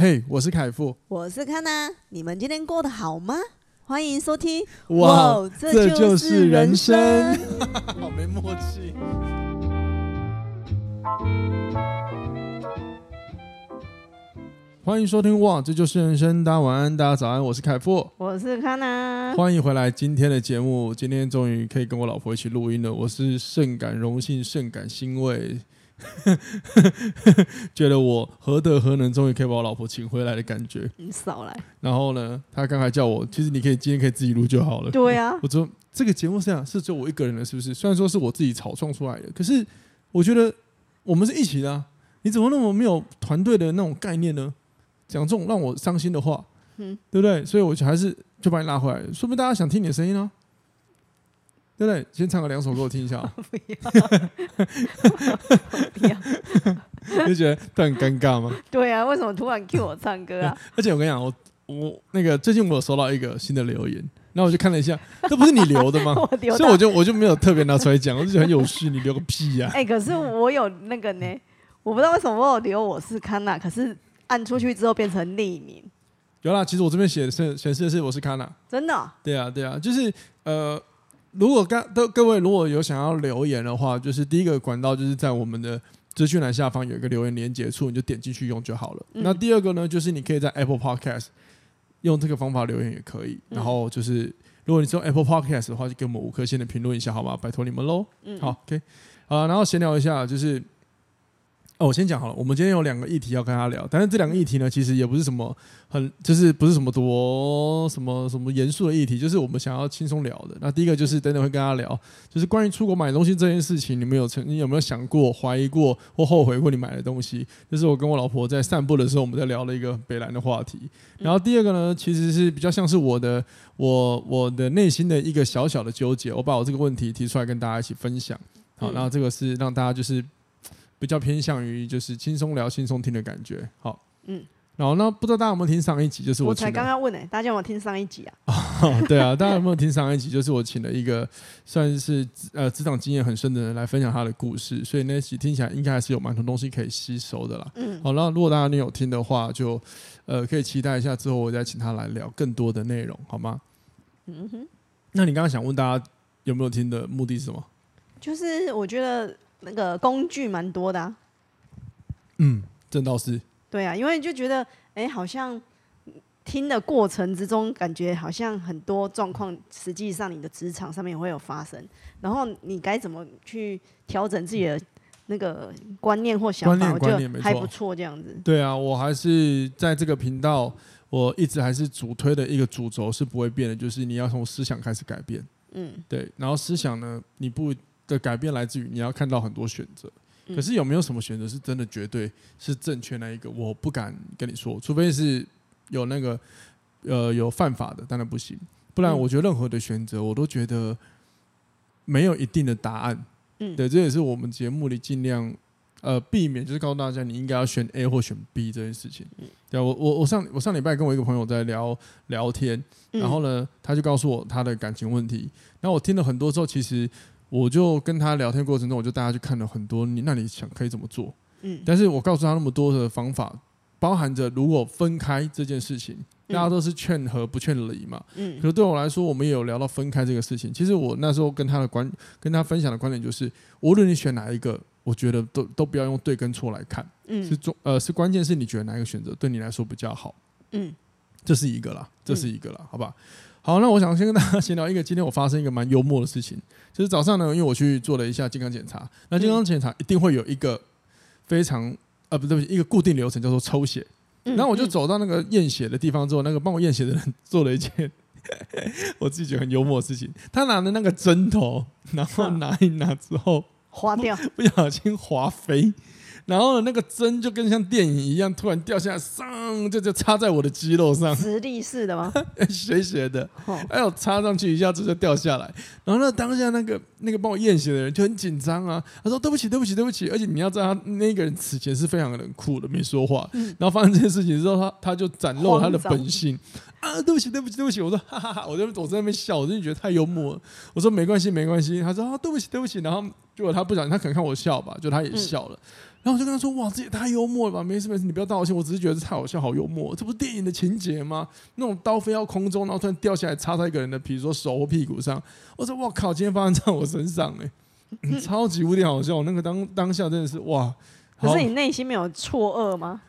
嘿，hey, 我是凯富，我是康娜，你们今天过得好吗？欢迎收听，哇，哇这就是人生，人生。好没默契。欢迎收听，哇，这就是人生，大家晚安，大家早安，我是凯富，我是康娜，欢迎回来今天的节目，今天终于可以跟我老婆一起录音了，我是甚感荣幸，甚感欣慰。觉得我何德何能，终于可以把我老婆请回来的感觉。你少来。然后呢，他刚才叫我，其实你可以今天可以自己录就好了。对呀、啊。我说这个节目是这样，是只有我一个人的，是不是？虽然说是我自己草创出来的，可是我觉得我们是一起的、啊。你怎么那么没有团队的那种概念呢？讲这种让我伤心的话，嗯，对不对？所以我就还是就把你拉回来，说不定大家想听你的声音呢、啊。对不对？先唱个两首给我听一下。不要，不要，就觉得他很尴尬吗？对啊，为什么突然 cue 我唱歌啊？而且我跟你讲，我我那个最近我有收到一个新的留言，然后我就看了一下，这不是你留的吗？所以我就我就没有特别拿出来讲，我就觉得很有趣。你留个屁呀、啊！哎、欸，可是我有那个呢，我不知道为什么我有留我是康娜，可是按出去之后变成匿名。有啦，其实我这边写的是显示的是我是康娜，真的、哦？对啊，对啊，就是呃。如果刚都各位如果有想要留言的话，就是第一个管道就是在我们的资讯栏下方有一个留言连接处，你就点进去用就好了。嗯、那第二个呢，就是你可以在 Apple Podcast 用这个方法留言也可以。然后就是如果你是用 Apple Podcast 的话，就给我们五颗星的评论一下好吗？拜托你们喽。嗯，好，OK，啊，然后闲聊一下就是。哦，我先讲好了。我们今天有两个议题要跟他聊，但是这两个议题呢，其实也不是什么很，就是不是什么多什么什么严肃的议题，就是我们想要轻松聊的。那第一个就是等等会跟他聊，就是关于出国买东西这件事情，你们有曾经有没有想过、怀疑过或后悔过你买的东西？就是我跟我老婆在散步的时候，我们在聊了一个北兰的话题。然后第二个呢，其实是比较像是我的我我的内心的一个小小的纠结，我把我这个问题提出来跟大家一起分享。好，然后这个是让大家就是。比较偏向于就是轻松聊、轻松听的感觉。好，嗯，然后那不知道大家有没有听上一集？就是我，我才刚刚问呢、欸，大家有没有听上一集啊？哦、对啊，大家有没有听上一集？就是我请了一个算是呃职场经验很深的人来分享他的故事，所以那集听起来应该还是有蛮多东西可以吸收的啦。嗯，好，那如果大家你有听的话，就呃可以期待一下之后我再请他来聊更多的内容，好吗？嗯哼。那你刚刚想问大家有没有听的目的是什么？就是我觉得。那个工具蛮多的，啊，嗯，这倒是。对啊，因为就觉得，哎，好像听的过程之中，感觉好像很多状况，实际上你的职场上面也会有发生，然后你该怎么去调整自己的那个观念或想法，我觉得还不错，这样子。对啊，我还是在这个频道，我一直还是主推的一个主轴是不会变的，就是你要从思想开始改变。嗯，对，然后思想呢，你不。的改变来自于你要看到很多选择，可是有没有什么选择是真的绝对是正确那一个？我不敢跟你说，除非是有那个呃有犯法的，当然不行。不然我觉得任何的选择，我都觉得没有一定的答案。嗯，对，这也是我们节目里尽量呃避免，就是告诉大家你应该要选 A 或选 B 这件事情。对，我我我上我上礼拜跟我一个朋友在聊聊天，然后呢，他就告诉我他的感情问题，然后我听了很多之后，其实。我就跟他聊天过程中，我就带他去看了很多。你那你想可以怎么做？嗯，但是我告诉他那么多的方法，包含着如果分开这件事情，大家都是劝和不劝离嘛。嗯，可是对我来说，我们也有聊到分开这个事情。其实我那时候跟他的观，跟他分享的观点就是，无论你选哪一个，我觉得都都不要用对跟错来看。嗯，是中呃是关键是你觉得哪一个选择对你来说比较好。嗯，这是一个啦，这是一个啦，好吧。好，那我想先跟大家闲聊一个，今天我发生一个蛮幽默的事情，就是早上呢，因为我去做了一下健康检查，那健康检查一定会有一个非常啊不对不起，一个固定流程叫做抽血，然后我就走到那个验血的地方之后，那个帮我验血的人做了一件我自己觉得很幽默的事情，他拿的那个针头，然后拿一拿之后划掉，不小心划飞。然后呢，那个针就跟像电影一样，突然掉下来，上就就插在我的肌肉上。直立式的吗？斜斜的，还有插上去一下子就掉下来。然后呢，当下那个那个帮我验血的人就很紧张啊，他说：“对不起，对不起，对不起。”而且你要知道，他那个人此前是非常冷酷的，没说话。然后发生这件事情之后，他他就展露他的本性啊，对不起，对不起，对不起。我说哈哈哈，我在我在那边笑，我真的觉得太幽默了。我说没关系，没关系。他说啊，对不起，对不起。然后结果他不小心，他可能看我笑吧，就他也笑了。然后我就跟他说：“哇，这也太幽默了吧！没事没事，你不要道歉，我只是觉得这太好笑，好幽默。这不是电影的情节吗？那种刀飞到空中，然后突然掉下来插在一个人的，比如说手或屁股上。我说：我靠，今天发生在我身上哎、嗯，超级无敌好笑。我那个当当下真的是哇！可是你内心没有错愕吗？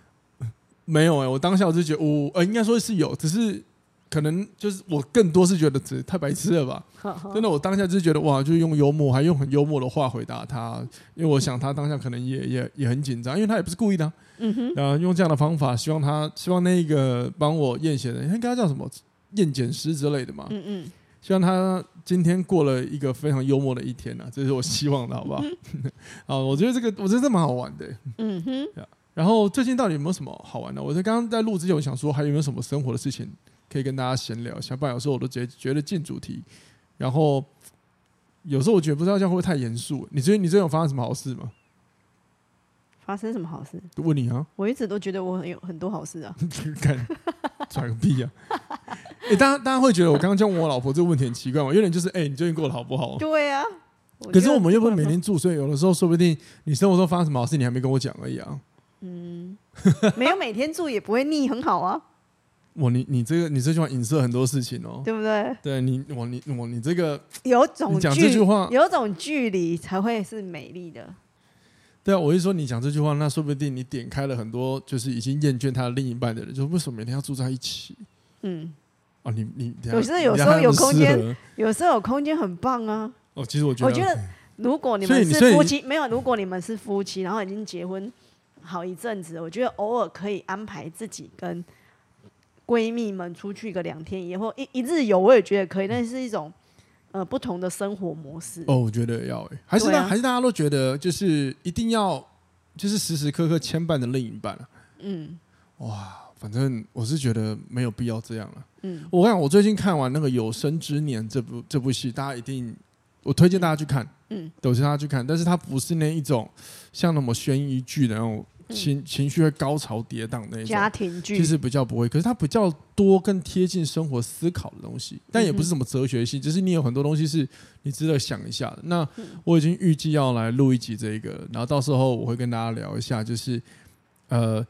没有哎、欸，我当下我就觉得，我呃，应该说是有，只是。”可能就是我更多是觉得这太白痴了吧，真的，我当下就是觉得哇，就用幽默，还用很幽默的话回答他，因为我想他当下可能也也也很紧张，因为他也不是故意的，嗯哼，然后用这样的方法，希望他希望那个帮我验血的，应该叫什么？验检师之类的嘛，嗯嗯，希望他今天过了一个非常幽默的一天呢，这是我希望的，好不好？啊，我觉得这个我觉得这蛮好玩的，嗯哼，然后最近到底有没有什么好玩的？我在刚刚在录之前，我想说还有没有什么生活的事情？可以跟大家闲聊一下，不然有时候我都觉得觉得进主题，然后有时候我觉得不知道这样会不会太严肃。你最近你最近有发生什么好事吗？发生什么好事？问你啊！我一直都觉得我很有很多好事啊！看，拽个屁啊！哎、欸，大家大家会觉得我刚刚问我老婆这个问题很奇怪吗？有点就是哎、欸，你最近过得好不好？对啊。可是我们又不是每天住，所以有的时候说不定你生活中发生什么好事，你还没跟我讲而已啊。嗯，没有每天住也不会腻，很好啊。我你你这个你这句话影射很多事情哦，对不对？对你我你我你这个有种讲这句话，有种距离才会是美丽的。对啊，我是说你讲这句话，那说不定你点开了很多就是已经厌倦他的另一半的人，就为什么每天要住在一起？嗯，哦，你你有时候有时候有空间，有时候有空间很棒啊。哦，其实我觉得，我觉得如果你们是夫妻，没有，如果你们是夫妻，然后已经结婚好一阵子，我觉得偶尔可以安排自己跟。闺蜜们出去个两天以后一一日游，我也觉得可以，但是一种呃不同的生活模式。哦，我觉得要诶，还是大、啊、还是大家都觉得就是一定要就是时时刻刻牵绊的另一半啊。嗯，哇，反正我是觉得没有必要这样了。嗯，我跟你讲，我最近看完那个《有生之年》这部这部戏，大家一定我推荐大家去看。嗯，都是他去看，但是他不是那一种像那么悬疑剧的那种。情情绪会高潮跌宕那种家庭剧，其实比较不会，可是他比较多更贴近生活思考的东西，但也不是什么哲学性，只是你有很多东西是你值得想一下的。那我已经预计要来录一集这个，然后到时候我会跟大家聊一下，就是呃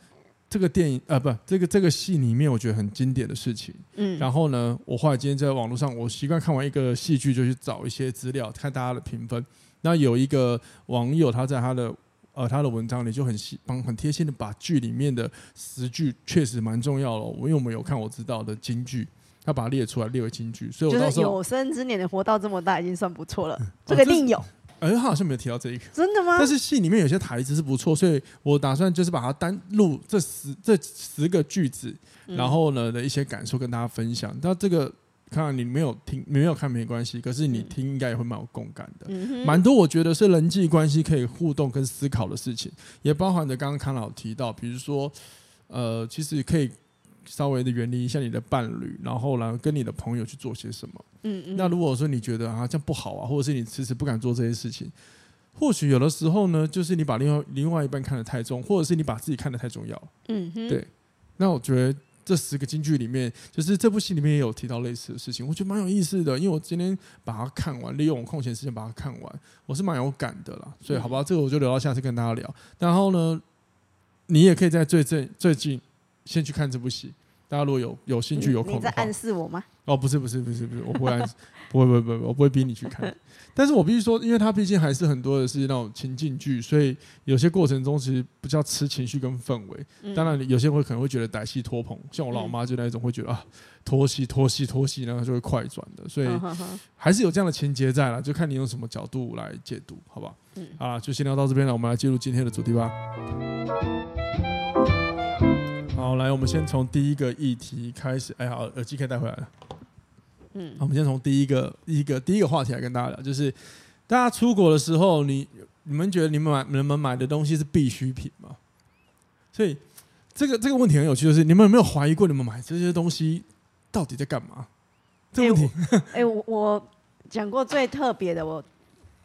这个电影啊不这个这个戏里面我觉得很经典的事情。嗯，然后呢，我后来今天在网络上，我习惯看完一个戏剧就去找一些资料，看大家的评分。那有一个网友他在他的。呃，他的文章里就很细，帮很贴心的把剧里面的十句确实蛮重要了。我因为我们有看我知道的京剧，他把它列出来列为金句，所以我到时候有生之年的活到这么大已经算不错了。嗯、这个一定有，哎、呃，他好像没有提到这一个，真的吗？但是戏里面有些台词是不错，所以我打算就是把它单录这十这十个句子，然后呢的一些感受跟大家分享。那、嗯、这个。看来你没有听，你没有看没关系，可是你听应该也会蛮有共感的。蛮、嗯、多我觉得是人际关系可以互动跟思考的事情，也包含着刚刚康老提到，比如说，呃，其实可以稍微的远离一下你的伴侣，然后呢跟你的朋友去做些什么。嗯嗯。那如果说你觉得啊这样不好啊，或者是你迟迟不敢做这些事情，或许有的时候呢，就是你把另外另外一半看得太重，或者是你把自己看得太重要。嗯哼。对。那我觉得。这十个金句里面，就是这部戏里面也有提到类似的事情，我觉得蛮有意思的。因为我今天把它看完，利用我空闲时间把它看完，我是蛮有感的啦。所以，好吧，这个我就留到下次跟大家聊。然后呢，你也可以在最近最近先去看这部戏。大家如果有有兴趣有空你在暗示我吗？哦，不是不是不是不是，我不会暗示，不会不会不会，我不会逼你去看。但是我必须说，因为它毕竟还是很多的是那种情境剧，所以有些过程中其实比较吃情绪跟氛围。当然，有些人会可能会觉得歹戏拖棚，像我老妈就那一种会觉得啊拖戏拖戏拖戏，然后就会快转的。所以还是有这样的情节在了，就看你用什么角度来解读，好吧？嗯，啊，就先聊到这边了，我们来进入今天的主题吧。好，来，我们先从第一个议题开始。哎，好，耳机可以带回来了。嗯，好，我们先从第一个一个第一个话题来跟大家聊，就是大家出国的时候，你你们觉得你们买你们买的东西是必需品吗？所以这个这个问题很有趣，就是你们有没有怀疑过，你们买这些东西到底在干嘛？这个问题，哎、欸，我我讲过最特别的，我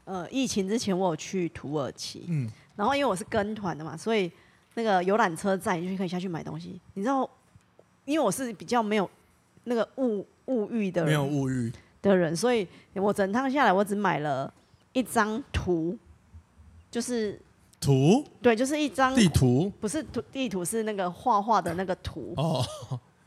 呃，疫情之前我有去土耳其，嗯，然后因为我是跟团的嘛，所以。那个游览车站，你就可以下去买东西。你知道，因为我是比较没有那个物物欲的人，没有物欲的人，所以我整趟下来，我只买了一张图，就是图？对，就是一张地图，不是图地图，是那个画画的那个图。哦，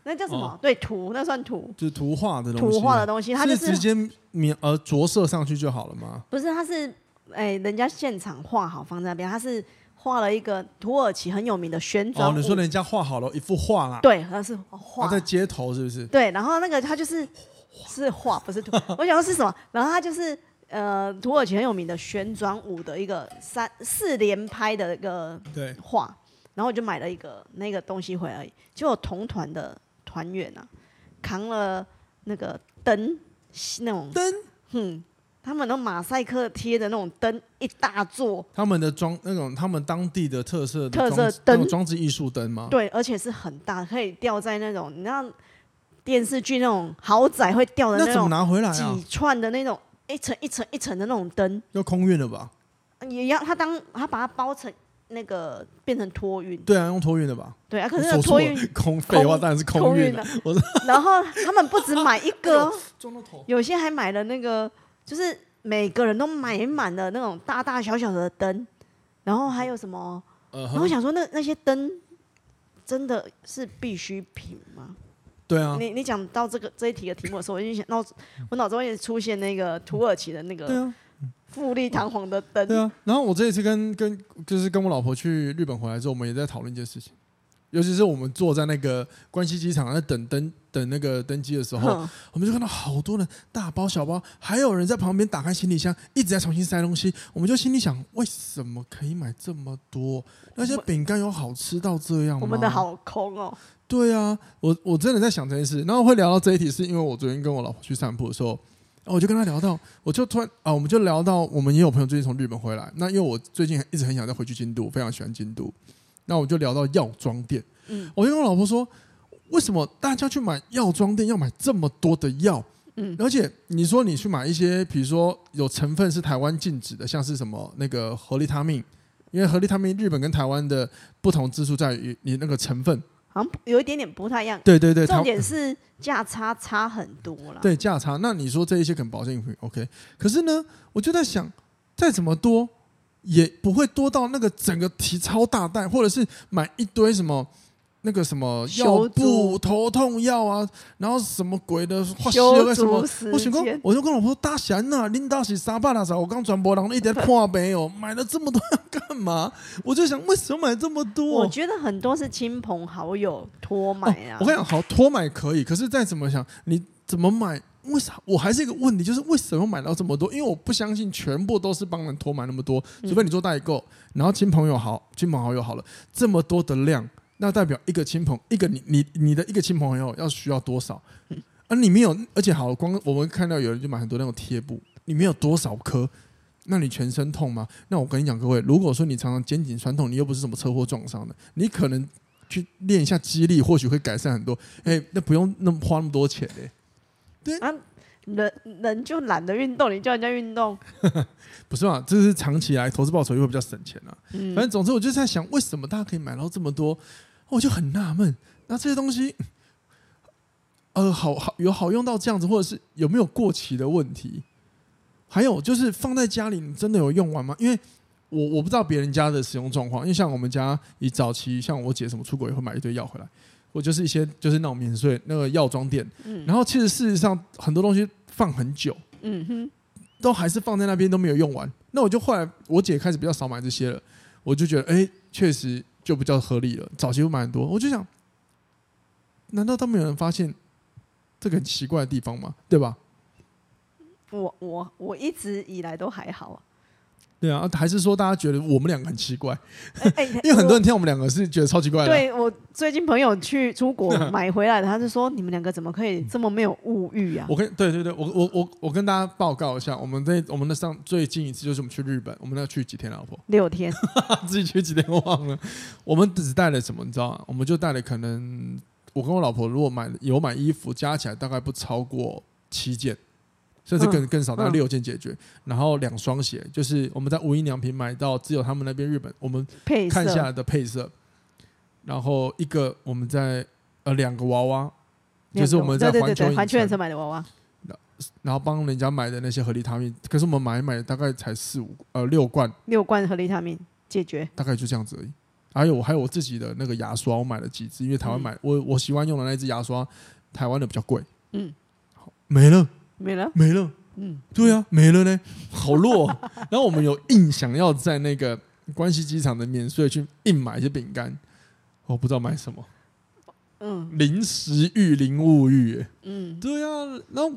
那叫什么？哦对，图，那算图。就是图画的东西。图画的东西，它就是直接描呃着色上去就好了吗？不是，它是哎，人家现场画好放在那边，它是画了一个土耳其很有名的旋转。哦，你说人家画好了一幅画啦？对，那是画。他在街头是不是？对，然后那个他就是是画，不是图。我想说是什么？然后他就是呃土耳其很有名的旋转舞的一个三四连拍的一个对画，然后我就买了一个那个东西回来，结果同团的团员啊扛了那个灯，那种灯，嗯，他们的马赛克贴的那种灯一大座，他们的装那种他们当地的特色的特色灯装置艺术灯吗？对，而且是很大，可以吊在那种你知道电视剧那种豪宅会吊的那种拿回来啊几？串的那种一层一层一层的那种灯，要空运了吧？也要他当他把它包成那个变成托运，对啊，用托运的吧？对啊，可是那托运，空废话当然是空运了。我说然后他们不止买一个。有些还买了那个，就是每个人都买满了那种大大小小的灯，然后还有什么？呃然后我想说那那些灯真的是必需品吗？对啊，你你讲到这个这一题的题目的时候，我就想脑我脑中也出现那个土耳其的那个富丽堂皇的灯，对啊。然后我这一次跟跟就是跟我老婆去日本回来之后，我们也在讨论一件事情，尤其是我们坐在那个关西机场在等登等那个登机的时候，哼我们就看到好多人大包小包，还有人在旁边打开行李箱，一直在重新塞东西。我们就心里想，为什么可以买这么多？那些饼干有好吃到这样吗？我们的好空哦。对啊，我我真的在想这件事，然后会聊到这一题，是因为我昨天跟我老婆去散步的时候，我就跟她聊到，我就突然啊，我们就聊到，我们也有朋友最近从日本回来，那因为我最近一直很想再回去京都，非常喜欢京都，那我就聊到药妆店，嗯，我就跟我老婆说，为什么大家去买药妆店要买这么多的药？嗯而且你说你去买一些，比如说有成分是台湾禁止的，像是什么那个合利他命，因为合利他命日本跟台湾的不同之处在于你那个成分。好像有一点点不太一样。对对对，重点是价差差很多啦。对价差。那你说这一些可能保健品 OK，可是呢，我就在想，再怎么多也不会多到那个整个提超大袋，或者是买一堆什么那个什么药修布、头痛药啊，然后什么鬼的化修个什么我想说，我就跟老婆说：“大贤呐，领导是三百多少？我刚转播，然后一点破没有，买了这么多要干嘛？”我就想，为什么买这么多？我觉得很多是亲朋好友托买啊。哦。我跟你讲，好托买可以，可是再怎么想，你怎么买？为啥？我还是一个问题，就是为什么买到这么多？因为我不相信全部都是帮人托买那么多，除非你做代购，然后亲朋友好，亲朋好友好了，这么多的量，那代表一个亲朋，一个你你你的一个亲朋友要需要多少？而你没有，而且好，光我们看到有人就买很多那种贴布，你没有多少颗？那你全身痛吗？那我跟你讲，各位，如果说你常常肩颈酸痛，你又不是什么车祸撞伤的，你可能去练一下肌力，或许会改善很多。哎、那不用那么花那么多钱嘞、啊，人人就懒得运动，你叫人家运动，不是嘛？这是长期来投资报酬又会比较省钱啊。嗯反正总之，我就在想，为什么大家可以买到这么多？我就很纳闷。那这些东西，呃，好好有好用到这样子，或者是有没有过期的问题？还有就是放在家里，你真的有用完吗？因为我我不知道别人家的使用状况，因为像我们家以早期，像我姐什么出国也会买一堆药回来。我就是一些就是那种免税那个药妆店，嗯然后其实事实上很多东西放很久，嗯哼，都还是放在那边都没有用完。那我就后来我姐开始比较少买这些了，我就觉得哎，确实就比较合理了。早期会买很多，我就想，难道都没有人发现这个很奇怪的地方吗？对吧？我我我一直以来都还好啊。对啊，还是说大家觉得我们两个很奇怪？因为很多人听我们两个是觉得超奇怪的。对我最近朋友去出国 买回来的，他是说你们两个怎么可以这么没有物欲啊？我跟对对对，我我我我跟大家报告一下，我们在我们的上最近一次就是我们去日本，我们那去几天，老婆 六天，自己去几天忘了。我们只带了什么，你知道吗？我们就带了可能我跟我老婆如果买有买衣服，加起来大概不超过七件。甚至更更少，大概六件解决。然后两双鞋，就是我们在无印良品买到，只有他们那边日本我们看下来的配色。然后一个我们在呃两个娃娃，就是我们在环球环球影城买的娃娃。然后帮人家买的那些合利他命，可是我们买一买大概才四五呃六罐，六罐合利他命。解决，大概就这样子而已。还有我还有我自己的那个牙刷，我买了几支，因为台湾买、嗯、我我喜欢用的那支牙刷，台湾的比较贵。嗯，好，没了，没了，没了。嗯，对啊，没了呢，好弱。然后我们有硬想要在那个关西机场的免税去硬买一些饼干，我不知道买什么。嗯，零食欲零物欲。嗯，对啊。然后，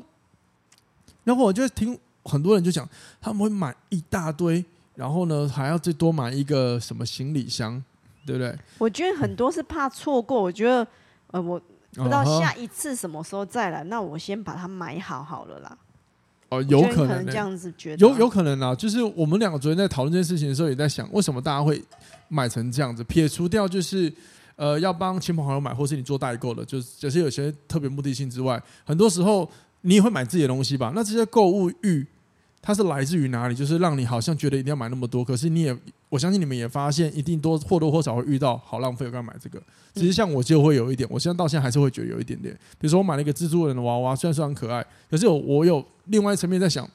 然后我就听很多人就讲，他们会买一大堆，然后呢还要再多买一个什么行李箱，对不对？我觉得很多是怕错过。我觉得，呃，我不知道下一次什么时候再来，那我先把它买好好了啦。哦，有可能、欸、这样子觉得，有有可能啊。就是我们两个昨天在讨论这件事情的时候，也在想，为什么大家会买成这样子？撇除掉就是呃，要帮亲朋好友买，或是你做代购的，就是就是有些特别目的性之外，很多时候你也会买自己的东西吧？那这些购物欲。它是来自于哪里？就是让你好像觉得一定要买那么多，可是你也，我相信你们也发现，一定多或多或少会遇到好浪费，我干嘛买这个？其实像我就会有一点，我现在到现在还是会觉得有一点点。比如说我买了一个蜘蛛人的娃娃，虽然说很可爱，可是我我有另外一层面在想，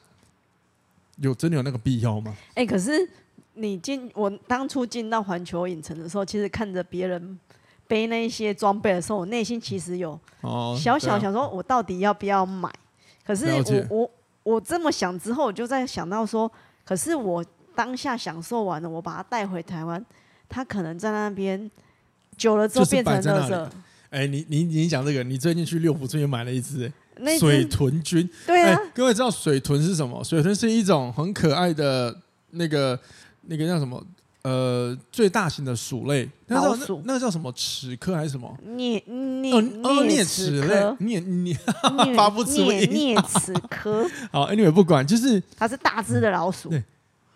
有真的有那个必要吗？哎、欸，可是你进我当初进到环球影城的时候，其实看着别人背那一些装备的时候，我内心其实有小小想说，我到底要不要买？可是我我。我这么想之后，我就在想到说，可是我当下享受完了，我把它带回台湾，它可能在那边久了之后变成垃圾。哎，你你你讲这个，你最近去六福村也买了一只水豚君。对啊，各位知道水豚是什么？水豚是一种很可爱的那个那个叫什么？呃，最大型的鼠类，老鼠，那个叫什么齿科还是什么？啮啮啮齿类，啮啮 发不出音。啮齿科。好，anyway 不管，就是它是大只的老鼠，对，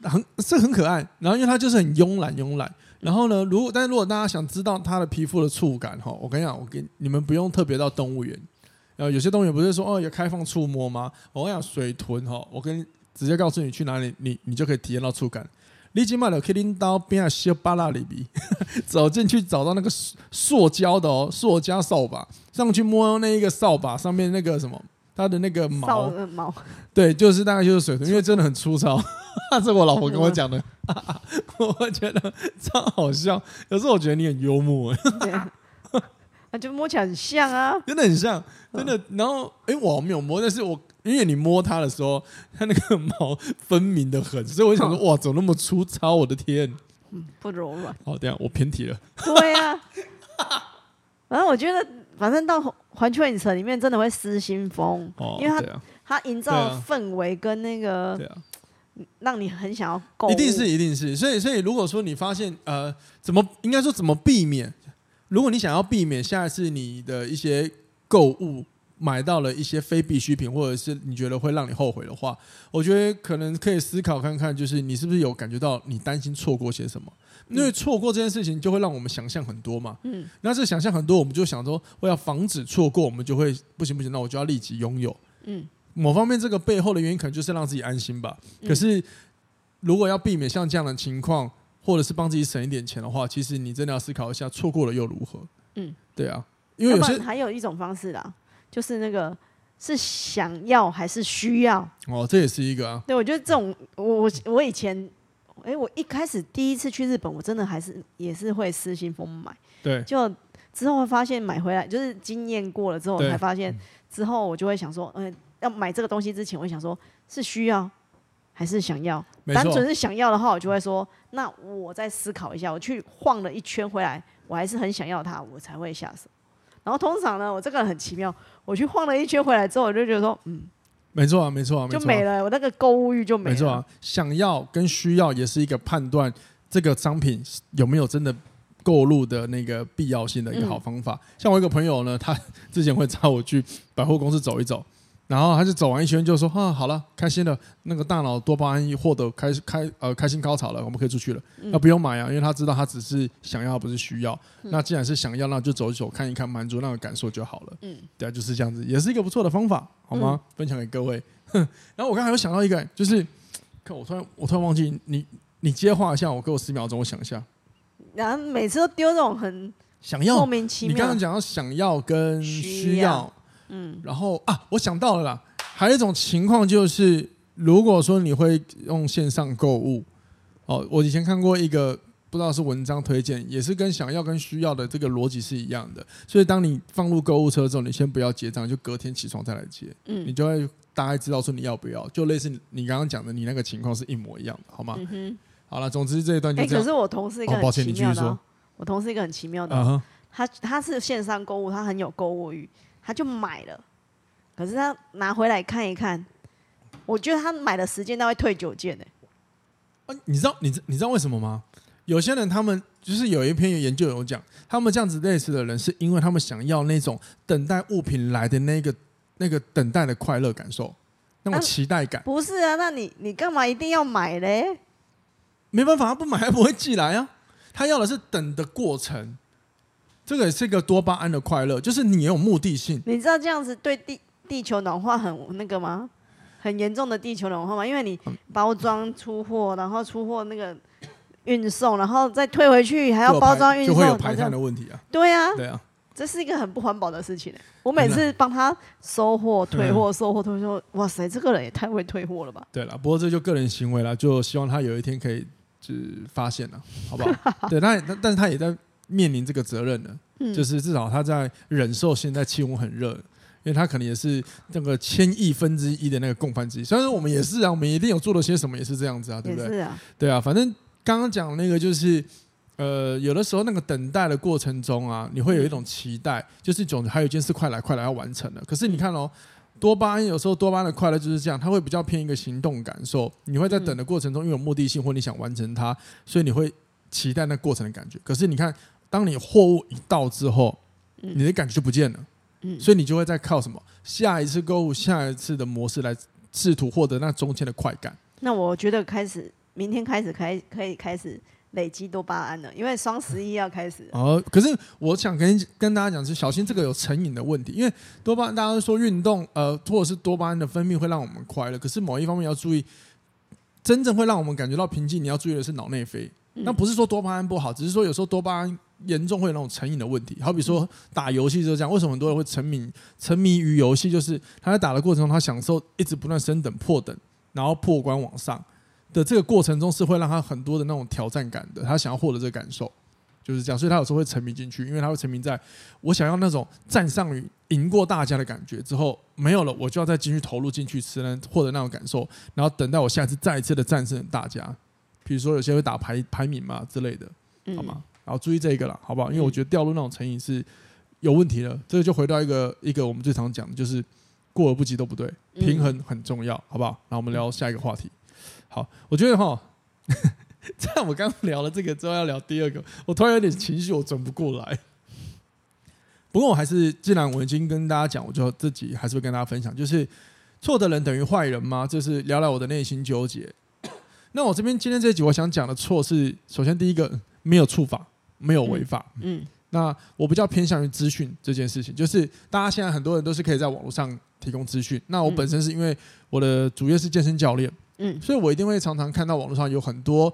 很是很可爱。然后因为它就是很慵懒慵懒。然后呢，如果但是如果大家想知道它的皮肤的触感哈，我跟你讲，我给你们不用特别到动物园。然后有些动物园不是说哦有开放触摸吗？我跟你讲，水豚哈，我跟直接告诉你去哪里，你你就可以体验到触感。你今买的可以拎到边啊小巴拉里边，走进去找到那个塑胶的哦，塑胶扫把，上去摸那一个扫把上面那个什么，它的那个毛毛，对，就是大概就是水豚，因为真的很粗糙。这是我老婆跟我讲的，我觉得超好笑。有时候我觉得你很幽默，那就摸起来很像啊，真的很像，真的。然后哎，我没有摸，但是我。因为你摸它的时候，它那个毛分明的很，所以我想说，哇，怎么那么粗糙？我的天，嗯，不柔软。好，等下我偏题了。对呀、啊，反正我觉得，反正到环球影城里面真的会失心疯，哦、因为它、啊、它营造的氛围跟那个，对啊，让你很想要购。一定是，一定是。所以，所以如果说你发现，呃，怎么应该说怎么避免？如果你想要避免下一次你的一些购物。买到了一些非必需品，或者是你觉得会让你后悔的话，我觉得可能可以思考看看，就是你是不是有感觉到你担心错过些什么？因为错过这件事情，就会让我们想象很多嘛。嗯，那这想象很多，我们就想说，我要防止错过，我们就会不行不行，那我就要立即拥有。嗯，某方面这个背后的原因，可能就是让自己安心吧。可是，如果要避免像这样的情况，或者是帮自己省一点钱的话，其实你真的要思考一下，错过了又如何？嗯，对啊，因为有些还有一种方式啦。就是那个是想要还是需要？哦，这也是一个啊。对，我觉得这种我我我以前，哎、欸，我一开始第一次去日本，我真的还是也是会失心疯买。对。就之后会发现买回来就是经验过了之后，才发现之后我就会想说，嗯、呃，要买这个东西之前，我会想说是需要还是想要？单纯是想要的话，我就会说，那我再思考一下。我去晃了一圈回来，我还是很想要它，我才会下手。然后通常呢，我这个人很奇妙，我去晃了一圈回来之后，我就觉得说，嗯，没错啊，没错啊，就没了，我那个购物欲就没了。没错啊，想要跟需要也是一个判断这个商品有没有真的购入的那个必要性的一个好方法。嗯、像我一个朋友呢，他之前会找我去百货公司走一走。然后他就走完一圈，就说：“啊，好了，开心了，那个大脑多巴胺获得开开呃开心高潮了，我们可以出去了。那、嗯、不用买啊，因为他知道他只是想要，不是需要。嗯、那既然是想要，那就走一走，看一看，满足那个感受就好了。嗯，对啊，就是这样子，也是一个不错的方法，好吗？嗯、分享给各位。然后我刚才有想到一个，就是看我突然我突然忘记你你接话一下，我给我十秒钟，我想一下。然后每次都丢这种很想要莫名其妙，你刚刚讲到想要跟需要。嗯，然后啊，我想到了啦，还有一种情况就是，如果说你会用线上购物，哦，我以前看过一个不知道是文章推荐，也是跟想要跟需要的这个逻辑是一样的。所以当你放入购物车之后，你先不要结账，就隔天起床再来结，嗯，你就会大概知道说你要不要，就类似你刚刚讲的，你那个情况是一模一样的，好吗？嗯好了，总之这一段就这样。哎、欸，可是我同事一个很奇妙的、哦，抱歉，你继续说。我同事一个很奇妙的，uh -huh. 他他是线上购物，他很有购物欲，他就买了。可是他拿回来看一看，我觉得他买的时间他会退九件呢、欸。你知道你你知道为什么吗？有些人他们就是有一篇研究有讲，他们这样子类似的人，是因为他们想要那种等待物品来的那个那个等待的快乐感受，那种期待感。啊、不是啊，那你你干嘛一定要买嘞？没办法，他不买还不会寄来啊。他要的是等的过程，这个也是一个多巴胺的快乐，就是你有目的性。你知道这样子对地地球暖化很那个吗？很严重的地球暖化吗？因为你包装出货，然后出货那个运送，然后再退回去，还要包装运送，就会有排碳的问题啊。对啊，对啊，这是一个很不环保的事情。我每次帮他收货、退货、收货、退货，哇塞，这个人也太会退货了吧？对了，不过这就个人行为了，就希望他有一天可以。是发现了，好不好？对，他但是他也在面临这个责任呢、嗯，就是至少他在忍受现在气温很热，因为他可能也是那个千亿分之一的那个共犯之一。虽然说我们也是啊，我们一定有做了些什么，也是这样子啊，对不对？是啊，对啊，反正刚刚讲那个就是，呃，有的时候那个等待的过程中啊，你会有一种期待，就是总还有一件事快来快来要完成了。可是你看哦。多巴胺有时候多巴胺的快乐就是这样，它会比较偏一个行动感受。你会在等的过程中，因为有目的性或你想完成它，所以你会期待那过程的感觉。可是你看，当你货物一到之后，你的感觉就不见了。嗯所以你就会在靠什么下一次购物、下一次的模式来试图获得那中间的快感。那我觉得开始明天开始开可以开始。累积多巴胺了，因为双十一要开始。哦，可是我想跟跟大家讲，是小心这个有成瘾的问题。因为多巴胺，大家都说运动，呃，或者是多巴胺的分泌会让我们快乐。可是某一方面要注意，真正会让我们感觉到平静，你要注意的是脑内啡。那不是说多巴胺不好，只是说有时候多巴胺严重会有那种成瘾的问题。好比说打游戏就是这样，为什么很多人会沉迷沉迷于游戏？就是他在打的过程中，他享受一直不断升等破等，然后破关往上。的这个过程中是会让他很多的那种挑战感的，他想要获得这个感受，就是这样，所以他有时候会沉迷进去，因为他会沉迷在我想要那种占上于赢过大家的感觉之后没有了，我就要再继续投入进去，才能获得那种感受，然后等待我下次再一次的战胜大家。比如说有些会打排排名嘛之类的，好吗？后注意这个了，好不好？因为我觉得掉入那种成瘾是有问题的，这个就回到一个一个我们最常讲的，就是过而不及都不对，平衡很重要，好不好？那我们聊下一个话题。好，我觉得哈，在我刚聊了这个之后，要聊第二个，我突然有点情绪，我转不过来。不过我还是，既然我已经跟大家讲，我就自己还是会跟大家分享，就是错的人等于坏人吗？就是聊聊我的内心纠结。那我这边今天这一集，我想讲的错是，首先第一个没有触法，没有违法。嗯，那我比较偏向于资讯这件事情，就是大家现在很多人都是可以在网络上提供资讯。那我本身是因为我的主业是健身教练。嗯，所以我一定会常常看到网络上有很多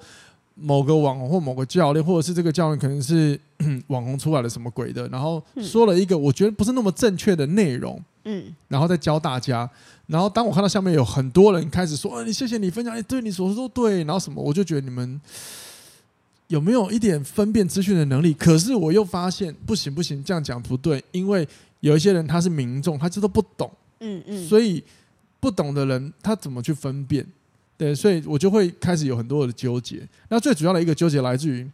某个网红或某个教练，或者是这个教练可能是 网红出来的什么鬼的，然后说了一个我觉得不是那么正确的内容，嗯，然后再教大家。然后当我看到下面有很多人开始说：“啊，你谢谢你分享，哎，对你所说都对。”然后什么，我就觉得你们有没有一点分辨资讯的能力？可是我又发现不行不行，这样讲不对，因为有一些人他是民众，他这都不懂，嗯嗯，所以不懂的人他怎么去分辨？对，所以我就会开始有很多的纠结。那最主要的一个纠结来自于，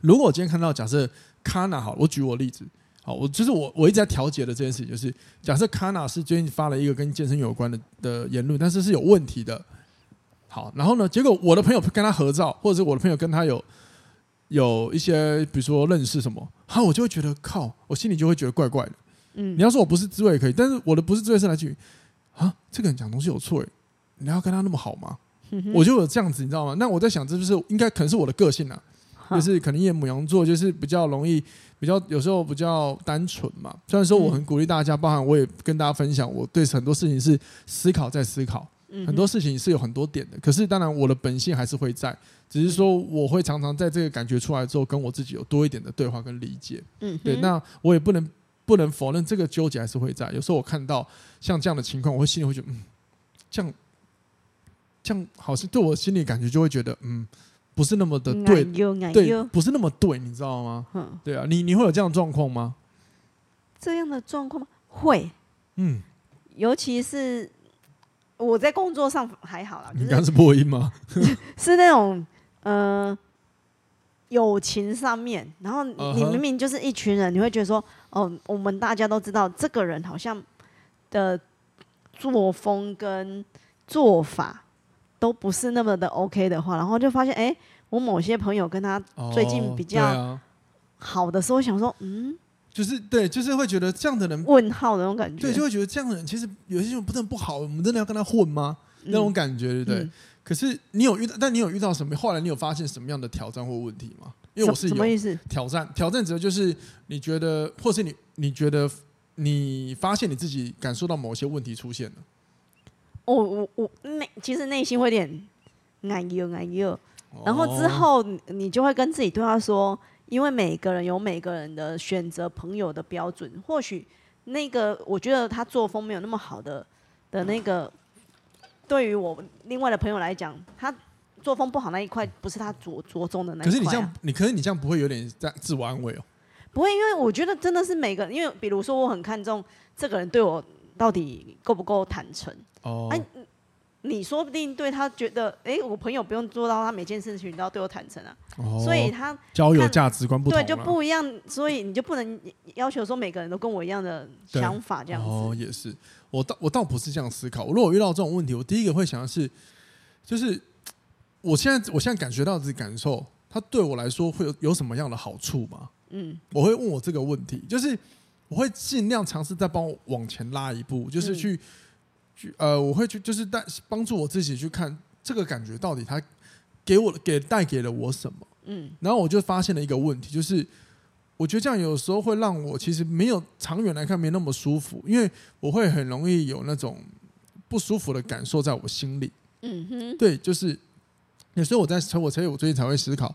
如果我今天看到假设 Kana 好，我举我例子，好，我就是我我一直在调节的这件事情，就是假设 Kana 是最近发了一个跟健身有关的的言论，但是是有问题的。好，然后呢，结果我的朋友跟他合照，或者是我的朋友跟他有有一些，比如说认识什么，好，我就会觉得靠，我心里就会觉得怪怪的。嗯，你要说我不是滋味也可以，但是我的不是滋味是来自于啊，这个人讲东西有错诶。你要跟他那么好吗？我就有这样子，你知道吗？那我在想，这就是应该可能是我的个性啊，就是可能夜牡羊座就是比较容易，比较有时候比较单纯嘛。虽然说我很鼓励大家，包含我也跟大家分享，我对很多事情是思考再思考，很多事情是有很多点的。可是当然我的本性还是会在，只是说我会常常在这个感觉出来之后，跟我自己有多一点的对话跟理解。嗯，对。那我也不能不能否认这个纠结还是会在。有时候我看到像这样的情况，我会心里会觉得，嗯，这样。像好像对我心里感觉就会觉得，嗯，不是那么的对，对，不是那么对，你知道吗？嗯，对啊，你你会有这样的状况吗？这样的状况吗？会，嗯，尤其是我在工作上还好啦，你刚是播音吗？是那种呃友情上面，然后你明明就是一群人，你会觉得说，哦，我们大家都知道这个人好像的作风跟做法都不是那么的 OK 的话，然后就发现，哎，我某些朋友跟他最近比较好的时候，想说，嗯。就是对，就是会觉得这样的人问号的那种感觉，对，就会觉得这样的人其实有些人不是不好，我们真的要跟他混吗？嗯、那种感觉，对不对？嗯、可是你有遇到，但你有遇到什么？后来你有发现什么样的挑战或问题吗？因为我是有什么意思？挑战，挑战指的就是你觉得，或是你你觉得你发现你自己感受到某些问题出现了。我我我内其实内心会有点哎呦哎呦，然后之后你就会跟自己对话说。因为每个人有每个人的选择朋友的标准，或许那个我觉得他作风没有那么好的的那个，对于我另外的朋友来讲，他作风不好那一块不是他着着重的那一块啊。可是你这样，你可是你这样不会有点在自我安慰哦？不会，因为我觉得真的是每个人，因为比如说我很看重这个人对我到底够不够坦诚哦。哎你说不定对他觉得，哎，我朋友不用做到他每件事情都要对我坦诚啊，哦、所以他交友价值观不同，对就不一样，所以你就不能要求说每个人都跟我一样的想法这样子。哦，也是，我倒我倒不是这样思考。如果我遇到这种问题，我第一个会想的是，就是我现在我现在感觉到的感受，他对我来说会有有什么样的好处吗？嗯，我会问我这个问题，就是我会尽量尝试再帮我往前拉一步，就是去。嗯呃，我会去，就是带帮助我自己去看这个感觉到底它给我给带给了我什么。嗯，然后我就发现了一个问题，就是我觉得这样有时候会让我其实没有长远来看没那么舒服，因为我会很容易有那种不舒服的感受在我心里。嗯哼，对，就是有时候我在我所以我最近才会思考，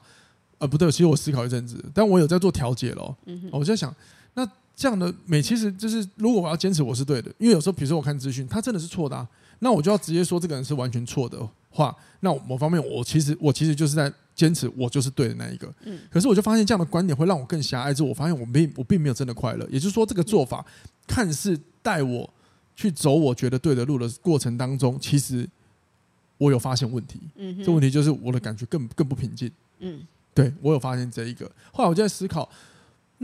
呃，不对，其实我思考一阵子，但我有在做调解咯。嗯哼，我就在想那。这样的美其实就是，如果我要坚持我是对的，因为有时候比如说我看资讯，他真的是错的啊，那我就要直接说这个人是完全错的话，那某方面我其实我其实就是在坚持我就是对的那一个。嗯。可是我就发现这样的观点会让我更狭隘，之后我发现我并我并没有真的快乐。也就是说，这个做法看似带我去走我觉得对的路的过程当中，其实我有发现问题。嗯。这问题就是我的感觉更更不平静。嗯。对，我有发现这一个。后来我就在思考。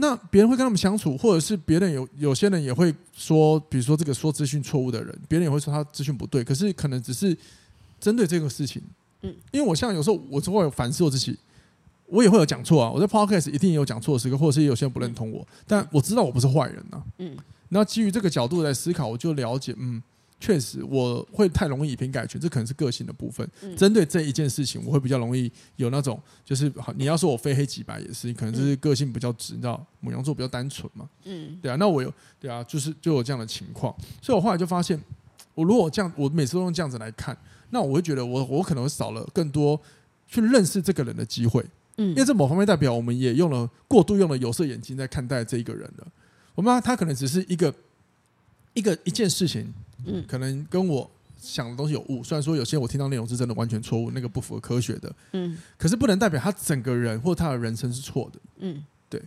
那别人会跟他们相处，或者是别人有有些人也会说，比如说这个说资讯错误的人，别人也会说他资讯不对，可是可能只是针对这个事情。嗯，因为我像有时候我就会有反思我自己，我也会有讲错啊，我在 podcast 一定也有讲错的时刻，或者是有些人不认同我，但我知道我不是坏人呐。嗯，那基于这个角度来思考，我就了解，嗯。确实，我会太容易以偏概全，这可能是个性的部分。针对这一件事情，我会比较容易有那种，就是你要说我非黑即白也是，可能就是个性比较直，你知道，母羊座比较单纯嘛。嗯，对啊，那我有，对啊，就是就有这样的情况，所以我后来就发现，我如果这样，我每次都用这样子来看，那我会觉得我我可能会少了更多去认识这个人的机会。嗯，因为这某方面代表我们也用了过度用了有色眼镜在看待这一个人了。我们他可能只是一个一个一件事情。嗯，可能跟我想的东西有误，虽然说有些我听到内容是真的完全错误，那个不符合科学的，嗯，可是不能代表他整个人或他的人生是错的，嗯，对，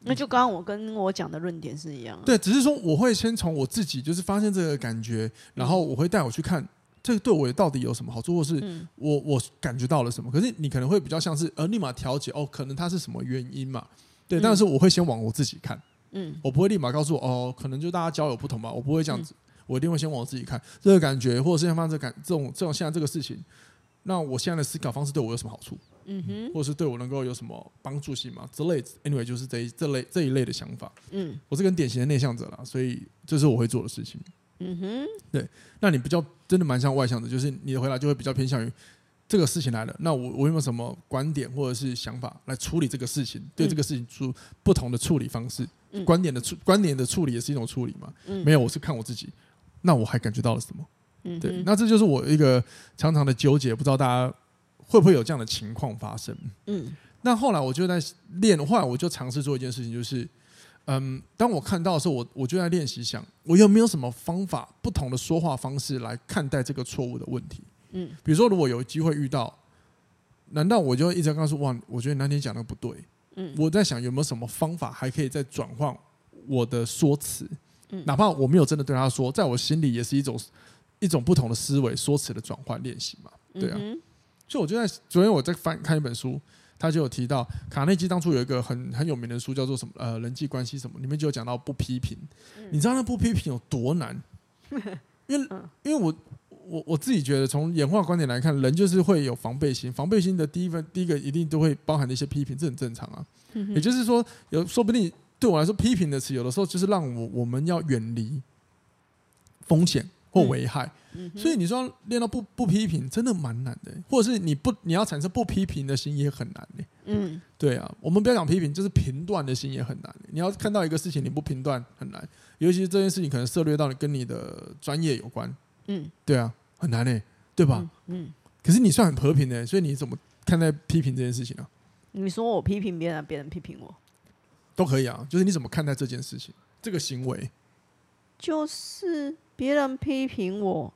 那就刚刚我跟我讲的论点是一样，对，只是说我会先从我自己就是发现这个感觉，然后我会带我去看这个对我到底有什么好处，或是我我感觉到了什么，可是你可能会比较像是呃立马调节哦，可能他是什么原因嘛，对，但是我会先往我自己看，嗯，我不会立马告诉我哦，可能就大家交友不同嘛，我不会这样子。我一定会先往我自己看这个感觉，或者是发生这感这种这种现在这个事情，那我现在的思考方式对我有什么好处？嗯哼，或者是对我能够有什么帮助性吗？之类，anyway 就是这一这类这一类的想法。嗯，我是个典型的内向者啦，所以这是我会做的事情。嗯哼，对，那你比较真的蛮像外向的，就是你的回答就会比较偏向于这个事情来了，那我我有没有什么观点或者是想法来处理这个事情？对这个事情出不同的处理方式，嗯、观点的处观点的处理也是一种处理嘛？嗯、没有，我是看我自己。那我还感觉到了什么？嗯、对，那这就是我一个常常的纠结，不知道大家会不会有这样的情况发生？嗯，那后来我就在练，后来我就尝试做一件事情，就是，嗯，当我看到的时候，我我就在练习想，我有没有什么方法，不同的说话方式来看待这个错误的问题？嗯，比如说，如果有机会遇到，难道我就一直告诉哇？我觉得你那天讲的不对。嗯，我在想有没有什么方法还可以再转换我的说辞？嗯，哪怕我没有真的对他说，在我心里也是一种一种不同的思维说辞的转换练习嘛。对啊，嗯、所以我就在昨天我在翻看一本书，他就有提到卡内基当初有一个很很有名的书叫做什么呃人际关系什么，里面就有讲到不批评。嗯、你知道那不批评有多难？因为因为我。我我自己觉得，从演化观点来看，人就是会有防备心。防备心的第一份，第一个一定都会包含的一些批评，这很正常啊。嗯、也就是说，有说不定对我来说，批评的词有的时候就是让我我们要远离风险或危害。嗯嗯、所以你说练到不不批评，真的蛮难的。或者是你不你要产生不批评的心也很难。嗯，对啊，我们不要讲批评，就是评断的心也很难。你要看到一个事情你不评断很难，尤其是这件事情可能涉猎到你跟你的专业有关。嗯，对啊，很难呢，对吧？嗯，嗯，可是你算很和平的，所以你怎么看待批评这件事情呢？你说我批评别人，别人批评我，都可以啊。就是你怎么看待这件事情，这个行为？就是别人批评我，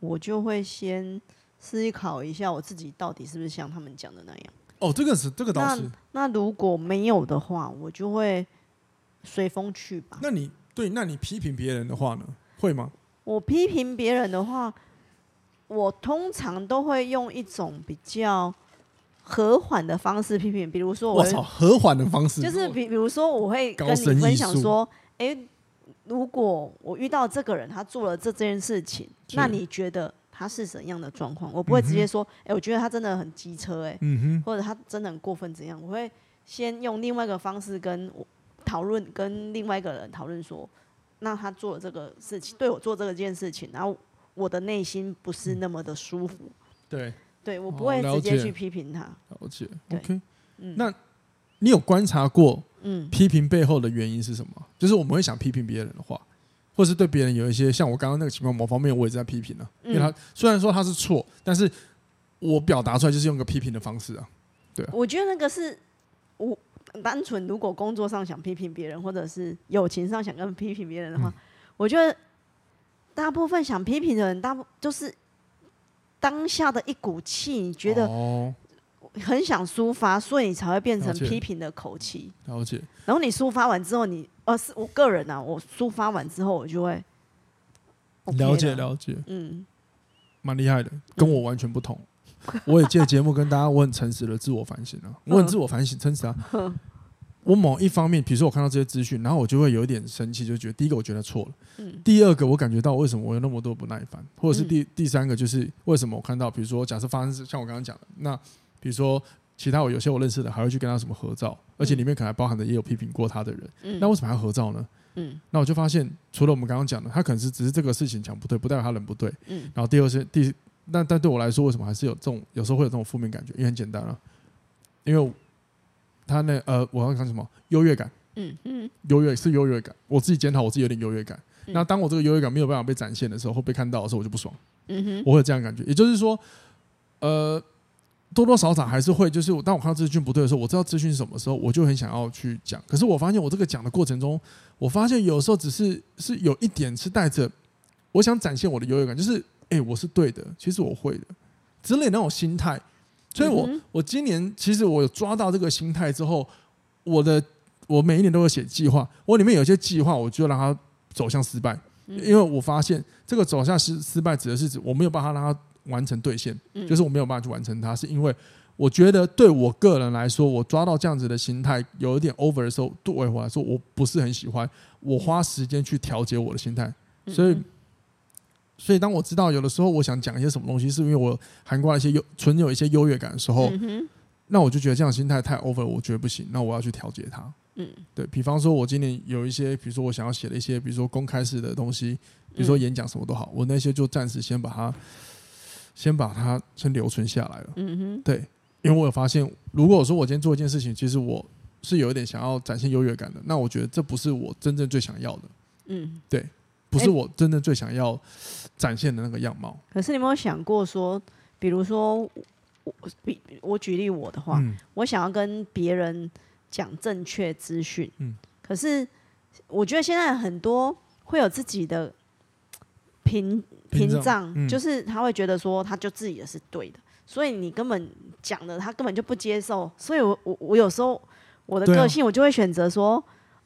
我就会先思考一下，我自己到底是不是像他们讲的那样。哦，这个是这个倒是。那，那如果没有的话，我就会随风去吧。那你对，那你批评别人的话呢？会吗？我批评别人的话，我通常都会用一种比较和缓的方式批评。比如说我，我操，和缓的方式就是比，比如说，我会跟你分享说，哎、欸，如果我遇到这个人，他做了这件事情，那你觉得他是怎样的状况？我不会直接说，哎、嗯欸，我觉得他真的很机车、欸，哎、嗯哼，或者他真的很过分怎样？我会先用另外一个方式跟我讨论，跟另外一个人讨论说。那他做了这个事情，对我做这个件事情，然后我的内心不是那么的舒服。对，对我不会直接去批评他。了解。OK，嗯，那你有观察过，嗯，批评背后的原因是什么？嗯、就是我们会想批评别人的话，或是对别人有一些像我刚刚那个情况，某方面我也在批评呢、啊。因为他虽然说他是错，但是我表达出来就是用个批评的方式啊。对啊，我觉得那个是我。单纯如果工作上想批评别人，或者是友情上想跟批评别人的话，嗯、我觉得大部分想批评的人，大部就是当下的一股气，你觉得很想抒发，所以你才会变成批评的口气。了解。然后你抒发完之后你，你呃，是我个人啊，我抒发完之后，我就会、OK、了解了解，嗯，蛮厉害的，跟我完全不同。嗯 我也借节目跟大家，我很诚实的自我反省啊，我很自我反省，诚实啊。我某一方面，比如说我看到这些资讯，然后我就会有一点生气，就觉得第一个我觉得错了，第二个我感觉到为什么我有那么多不耐烦，或者是第第三个就是为什么我看到，比如说假设发生像我刚刚讲的，那比如说其他我有些我认识的还会去跟他什么合照，而且里面可能还包含的也有批评过他的人，那为什么还要合照呢？嗯，那我就发现除了我们刚刚讲的，他可能是只是这个事情讲不对，不代表他人不对，嗯，然后第二是第。但但对我来说，为什么还是有这种有时候会有这种负面感觉？因为很简单啊，因为他那呃，我要看什么优越感，嗯嗯，优越是优越感，我自己检讨我自己有点优越感。嗯、那当我这个优越感没有办法被展现的时候，或被看到的时候，我就不爽。嗯哼，我会有这样感觉。也就是说，呃，多多少少还是会，就是当我看到资讯不对的时候，我知道资讯是什么时候，我就很想要去讲。可是我发现我这个讲的过程中，我发现有时候只是是有一点是带着我想展现我的优越感，就是。哎、欸，我是对的，其实我会的，之类那种心态，所以我我今年其实我有抓到这个心态之后，我的我每一年都会写计划，我里面有些计划，我就让它走向失败，因为我发现这个走向失失败指的是指我没有办法让它完成兑现，就是我没有办法去完成它，是因为我觉得对我个人来说，我抓到这样子的心态有一点 over 的时候，对我来说我不是很喜欢，我花时间去调节我的心态，所以。所以，当我知道有的时候我想讲一些什么东西，是因为我含挂了一些优，存有一些优越感的时候，嗯、那我就觉得这样心态太 over，我觉得不行，那我要去调节它。嗯，对，比方说，我今年有一些，比如说我想要写的一些，比如说公开式的东西，比如说演讲什么都好，我那些就暂时先把它，先把它先留存下来了。嗯哼，对，因为我有发现，如果我说我今天做一件事情，其实我是有一点想要展现优越感的，那我觉得这不是我真正最想要的。嗯，对。不是我真的最想要展现的那个样貌。可是你有没有想过说，比如说我比我举例我的话，嗯、我想要跟别人讲正确资讯，嗯、可是我觉得现在很多会有自己的屏屏障，嗯、就是他会觉得说他就自己的是对的，所以你根本讲的他根本就不接受，所以我我我有时候我的个性我就会选择说，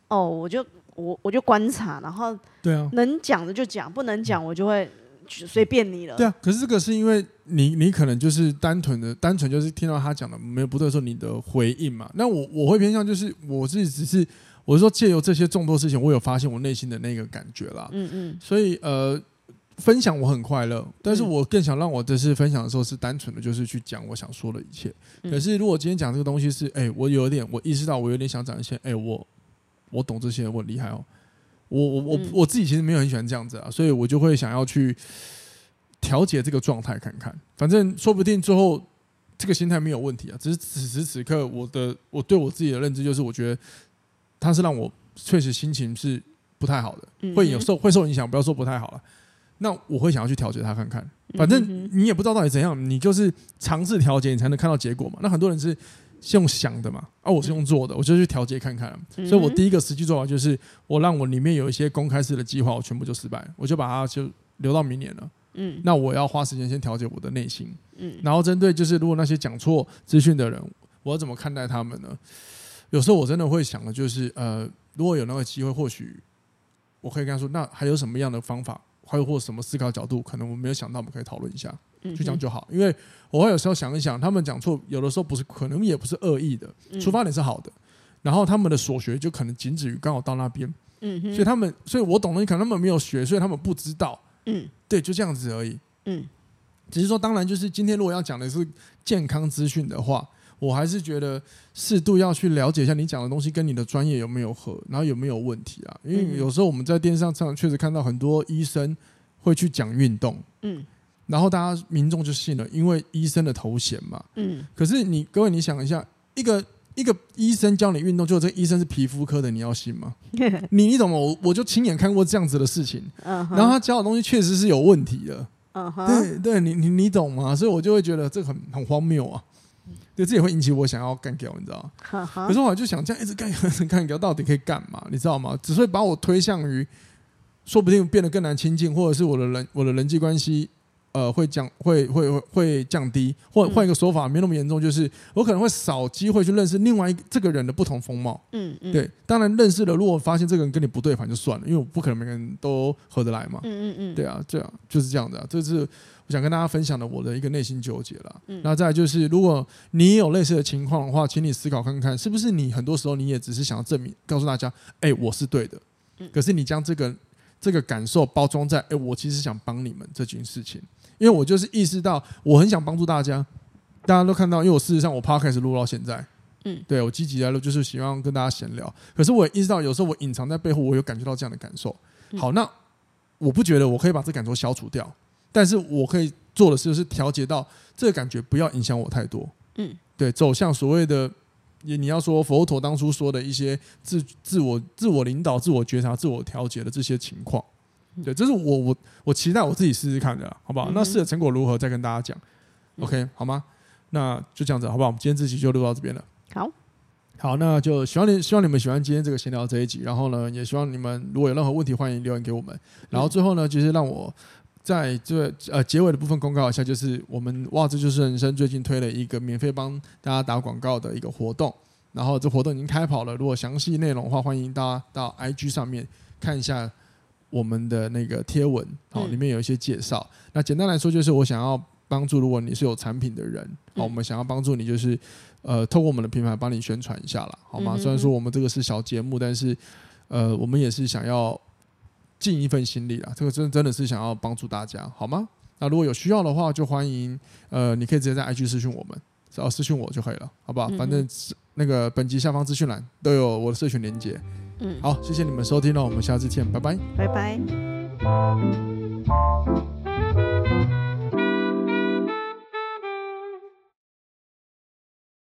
啊、哦，我就我我就观察，然后对啊，能讲的就讲，不能讲我就会随便你了。对啊，可是这个是因为你你可能就是单纯的单纯就是听到他讲的没有不对的时候，你的回应嘛。那我我会偏向就是我自己只是我是说借由这些众多事情，我有发现我内心的那个感觉啦。嗯嗯，所以呃。分享我很快乐，但是我更想让我这次分享的时候是单纯的，就是去讲我想说的一切。可是如果今天讲这个东西是，哎、欸，我有点，我意识到我有点想讲一些，哎、欸，我我懂这些，我很厉害哦。我我我我自己其实没有很喜欢这样子啊，所以我就会想要去调节这个状态看看。反正说不定最后这个心态没有问题啊，只是此时此刻我的我对我自己的认知就是，我觉得它是让我确实心情是不太好的，会有受会受影响，不要说不太好了。那我会想要去调节他看看，反正你也不知道到底怎样，你就是尝试调节，你才能看到结果嘛。那很多人是用想的嘛，而、啊、我是用做的，我就去调节看看。所以我第一个实际做法就是，我让我里面有一些公开式的计划，我全部就失败，我就把它就留到明年了。嗯，那我要花时间先调节我的内心。嗯，然后针对就是如果那些讲错资讯的人，我要怎么看待他们呢？有时候我真的会想的就是，呃，如果有那个机会，或许我可以跟他说，那还有什么样的方法？还有或什么思考角度，可能我没有想到，我们可以讨论一下，就这样就好。因为我会有时候想一想，他们讲错，有的时候不是，可能也不是恶意的，出发点是好的。然后他们的所学就可能仅止于刚好到那边，嗯，所以他们，所以我懂的，可能他们没有学，所以他们不知道，嗯，对，就这样子而已，嗯。只是说，当然就是今天如果要讲的是健康资讯的话。我还是觉得适度要去了解一下你讲的东西跟你的专业有没有合，然后有没有问题啊？因为有时候我们在电视上常常确实看到很多医生会去讲运动，嗯，然后大家民众就信了，因为医生的头衔嘛，嗯。可是你各位，你想一下，一个一个医生教你运动，就这个医生是皮肤科的，你要信吗？你你懂吗？我我就亲眼看过这样子的事情，然后他教的东西确实是有问题的，对对，你你你懂吗？所以我就会觉得这个很很荒谬啊。对，这也会引起我想要干掉，你知道吗？可是我就想这样一直干掉，干掉到底可以干嘛？你知道吗？只会把我推向于，说不定变得更难亲近，或者是我的人我的人际关系。呃，会降，会会会会降低，或换一个说法，没那么严重，就是我可能会少机会去认识另外一个这个人的不同风貌。嗯嗯，对，当然认识了，如果发现这个人跟你不对盘就算了，因为我不可能每个人都合得来嘛。嗯嗯嗯，对啊，这样就是这样的，这是我想跟大家分享的我的一个内心纠结了。嗯，那再来就是，如果你有类似的情况的话，请你思考看看，是不是你很多时候你也只是想要证明，告诉大家，哎，我是对的。嗯，可是你将这个这个感受包装在，哎，我其实想帮你们这件事情。因为我就是意识到，我很想帮助大家，大家都看到，因为我事实上我 Podcast 录到现在，嗯，对我积极来录，就是希望跟大家闲聊。可是我也意识到，有时候我隐藏在背后，我有感觉到这样的感受。好，那我不觉得我可以把这感受消除掉，但是我可以做的事就是调节到这个感觉不要影响我太多。嗯，对，走向所谓的，你你要说佛陀当初说的一些自自我自我领导、自我觉察、自我调节的这些情况。对，这是我我我期待我自己试试看的，好不好？嗯、那试的成果如何，再跟大家讲。嗯、OK，好吗？那就这样子，好不好？我们今天这期就录到这边了。好，好，那就希望你希望你们喜欢今天这个闲聊这一集，然后呢，也希望你们如果有任何问题，欢迎留言给我们。然后最后呢，就是让我在这呃结尾的部分公告一下，就是我们哇，这就是人生最近推了一个免费帮大家打广告的一个活动，然后这活动已经开跑了。如果详细内容的话，欢迎大家到 IG 上面看一下。我们的那个贴文，好，里面有一些介绍。嗯、那简单来说，就是我想要帮助，如果你是有产品的人，好，我们想要帮助你，就是呃，透过我们的品牌帮你宣传一下了，好吗？虽然说我们这个是小节目，但是呃，我们也是想要尽一份心力啦。这个真真的是想要帮助大家，好吗？那如果有需要的话，就欢迎呃，你可以直接在 IG 私讯我们，只要私讯我就可以了，好不好？反正那个本集下方资讯栏都有我的社群连接。嗯，好，谢谢你们收听了，我们下次见，拜拜，拜拜。